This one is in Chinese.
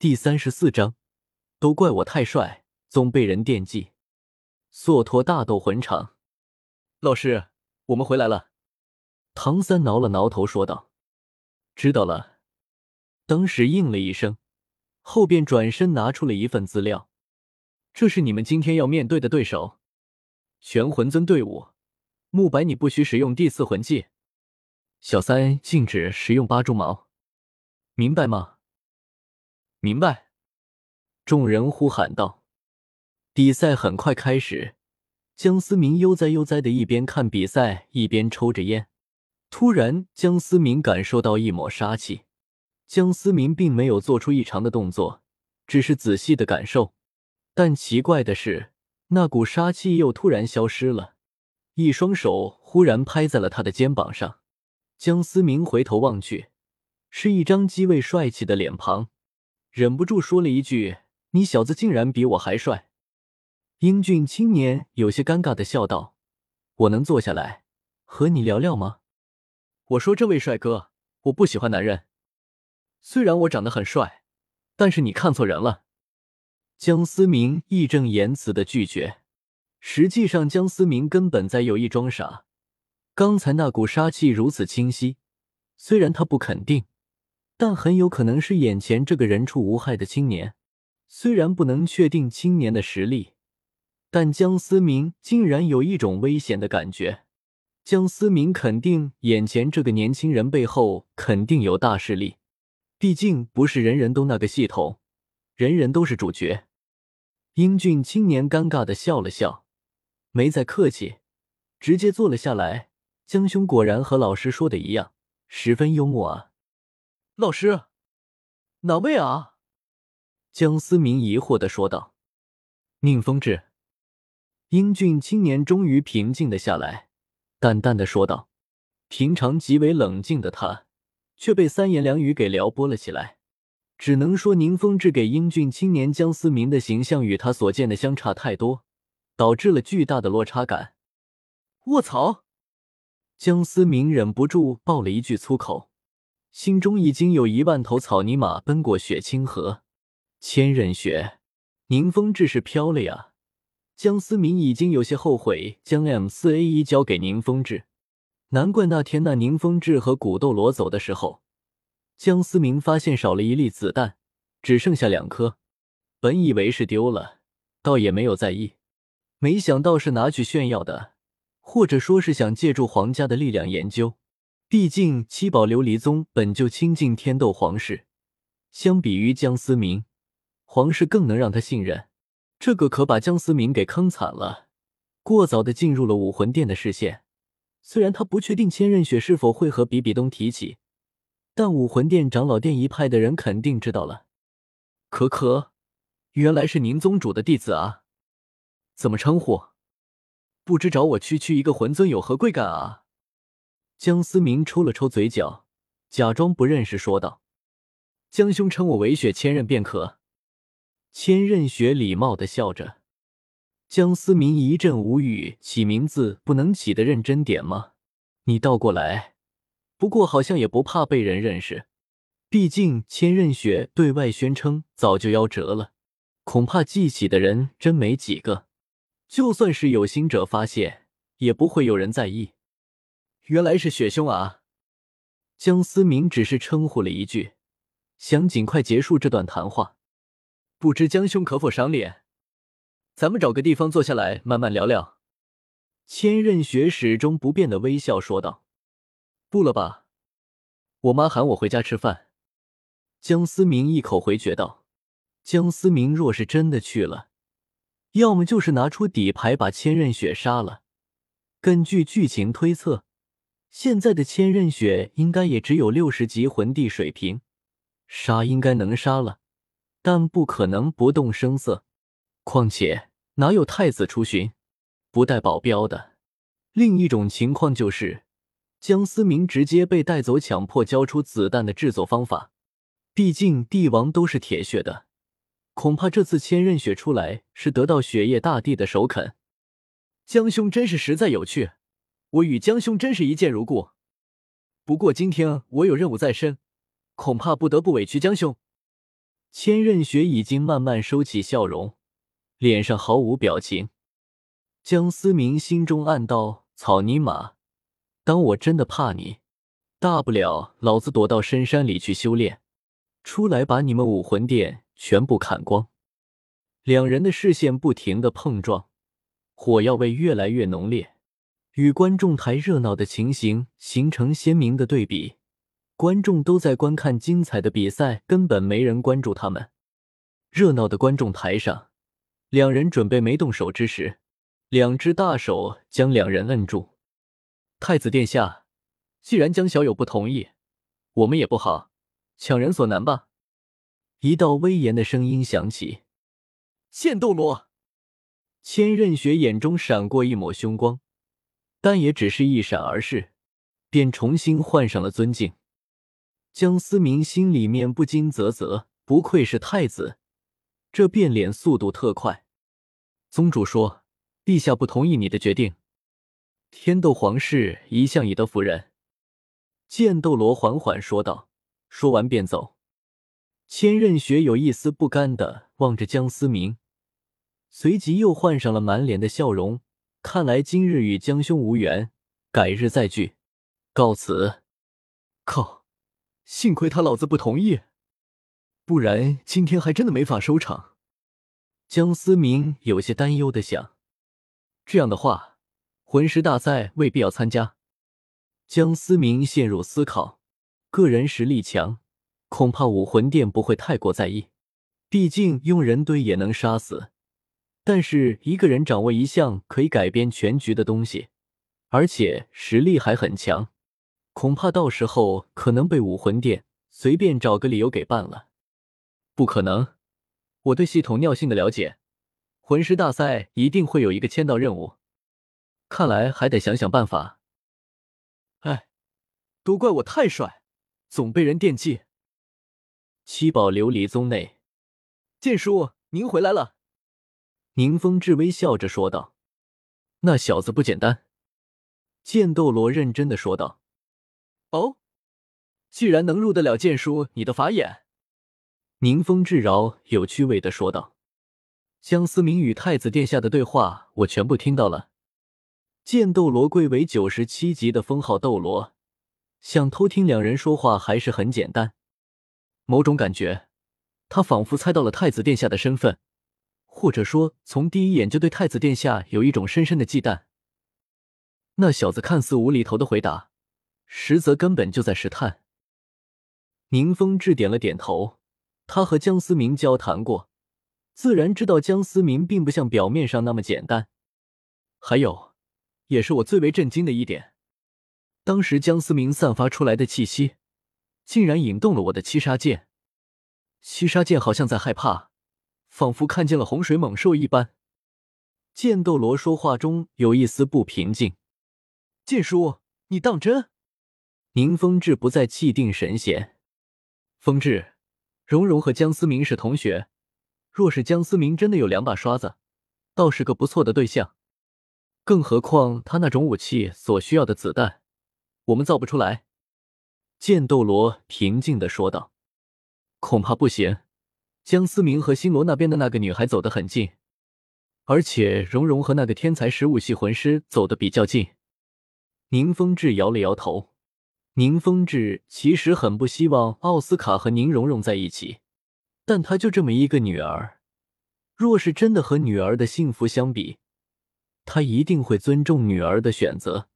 第三十四章，都怪我太帅，总被人惦记。索托大斗魂场，老师，我们回来了。唐三挠了挠头，说道：“知道了。”当时应了一声，后便转身拿出了一份资料：“这是你们今天要面对的对手，玄魂尊队伍。慕白，你不许使用第四魂技；小三禁止使用八蛛矛，明白吗？”明白，众人呼喊道。比赛很快开始，江思明悠哉悠哉的一边看比赛，一边抽着烟。突然，江思明感受到一抹杀气。江思明并没有做出异常的动作，只是仔细的感受。但奇怪的是，那股杀气又突然消失了。一双手忽然拍在了他的肩膀上。江思明回头望去，是一张极为帅气的脸庞。忍不住说了一句：“你小子竟然比我还帅！”英俊青年有些尴尬的笑道：“我能坐下来和你聊聊吗？”我说：“这位帅哥，我不喜欢男人。虽然我长得很帅，但是你看错人了。”江思明义正言辞的拒绝。实际上，江思明根本在有意装傻。刚才那股杀气如此清晰，虽然他不肯定。但很有可能是眼前这个人畜无害的青年。虽然不能确定青年的实力，但江思明竟然有一种危险的感觉。江思明肯定眼前这个年轻人背后肯定有大势力，毕竟不是人人都那个系统，人人都是主角。英俊青年尴尬的笑了笑，没再客气，直接坐了下来。江兄果然和老师说的一样，十分幽默啊。老师，哪位啊？江思明疑惑的说道。宁风致。英俊青年终于平静的下来，淡淡的说道。平常极为冷静的他，却被三言两语给撩拨了起来。只能说宁风致给英俊青年江思明的形象与他所见的相差太多，导致了巨大的落差感。卧槽！江思明忍不住爆了一句粗口。心中已经有一万头草泥马奔过雪清河，千仞雪，宁风致是飘了呀！江思明已经有些后悔将 M 四 A 一交给宁风致，难怪那天那宁风致和古斗罗走的时候，江思明发现少了一粒子弹，只剩下两颗，本以为是丢了，倒也没有在意，没想到是拿去炫耀的，或者说是想借助皇家的力量研究。毕竟七宝琉璃宗本就亲近天斗皇室，相比于江思明，皇室更能让他信任。这个可把江思明给坑惨了，过早的进入了武魂殿的视线。虽然他不确定千仞雪是否会和比比东提起，但武魂殿长老殿一派的人肯定知道了。可可，原来是宁宗主的弟子啊？怎么称呼？不知找我区区一个魂尊有何贵干啊？江思明抽了抽嘴角，假装不认识，说道：“江兄称我为雪千仞便可。”千仞雪礼貌的笑着。江思明一阵无语，起名字不能起的认真点吗？你倒过来。不过好像也不怕被人认识，毕竟千仞雪对外宣称早就夭折了，恐怕记起的人真没几个。就算是有心者发现，也不会有人在意。原来是雪兄啊！江思明只是称呼了一句，想尽快结束这段谈话。不知江兄可否赏脸？咱们找个地方坐下来慢慢聊聊。千仞雪始终不变的微笑说道：“不了吧，我妈喊我回家吃饭。”江思明一口回绝道：“江思明若是真的去了，要么就是拿出底牌把千仞雪杀了。根据剧情推测。”现在的千仞雪应该也只有六十级魂帝水平，杀应该能杀了，但不可能不动声色。况且哪有太子出巡不带保镖的？另一种情况就是江思明直接被带走，强迫交出子弹的制作方法。毕竟帝王都是铁血的，恐怕这次千仞雪出来是得到雪夜大帝的首肯。江兄真是实在有趣。我与江兄真是一见如故，不过今天我有任务在身，恐怕不得不委屈江兄。千仞雪已经慢慢收起笑容，脸上毫无表情。江思明心中暗道：“草泥马，当我真的怕你？大不了老子躲到深山里去修炼，出来把你们武魂殿全部砍光。”两人的视线不停的碰撞，火药味越来越浓烈，与观众台热闹的情形形成鲜明的对比。观众都在观看精彩的比赛，根本没人关注他们。热闹的观众台上，两人准备没动手之时，两只大手将两人摁住。太子殿下，既然江小友不同意，我们也不好强人所难吧？一道威严的声音响起。剑斗罗，千仞雪眼中闪过一抹凶光，但也只是一闪而逝，便重新换上了尊敬。江思明心里面不禁啧啧，不愧是太子，这变脸速度特快。宗主说：“陛下不同意你的决定。”天斗皇室一向以德服人，剑斗罗缓缓说道，说完便走。千仞雪有一丝不甘的望着江思明，随即又换上了满脸的笑容。看来今日与江兄无缘，改日再聚，告辞。靠！幸亏他老子不同意，不然今天还真的没法收场。江思明有些担忧的想：这样的话，魂师大赛未必要参加。江思明陷入思考，个人实力强，恐怕武魂殿不会太过在意。毕竟用人堆也能杀死，但是一个人掌握一项可以改变全局的东西，而且实力还很强。恐怕到时候可能被武魂殿随便找个理由给办了。不可能，我对系统尿性的了解，魂师大赛一定会有一个签到任务。看来还得想想办法。哎，都怪我太帅，总被人惦记。七宝琉璃宗内，剑叔，您回来了。宁风致微笑着说道：“那小子不简单。”剑斗罗认真的说道。哦，既然能入得了剑叔你的法眼，宁风致饶有趣味的说道：“江思明与太子殿下的对话，我全部听到了。剑斗罗贵为九十七级的封号斗罗，想偷听两人说话还是很简单。某种感觉，他仿佛猜到了太子殿下的身份，或者说从第一眼就对太子殿下有一种深深的忌惮。那小子看似无厘头的回答。”实则根本就在试探。宁风致点了点头，他和江思明交谈过，自然知道江思明并不像表面上那么简单。还有，也是我最为震惊的一点，当时江思明散发出来的气息，竟然引动了我的七杀剑。七杀剑好像在害怕，仿佛看见了洪水猛兽一般。剑斗罗说话中有一丝不平静：“剑叔，你当真？”宁风致不再气定神闲。风致，蓉蓉和江思明是同学，若是江思明真的有两把刷子，倒是个不错的对象。更何况他那种武器所需要的子弹，我们造不出来。剑斗罗平静的说道：“恐怕不行。江思明和星罗那边的那个女孩走得很近，而且蓉蓉和那个天才十五系魂师走得比较近。”宁风致摇了摇头。宁风致其实很不希望奥斯卡和宁荣荣在一起，但他就这么一个女儿，若是真的和女儿的幸福相比，他一定会尊重女儿的选择。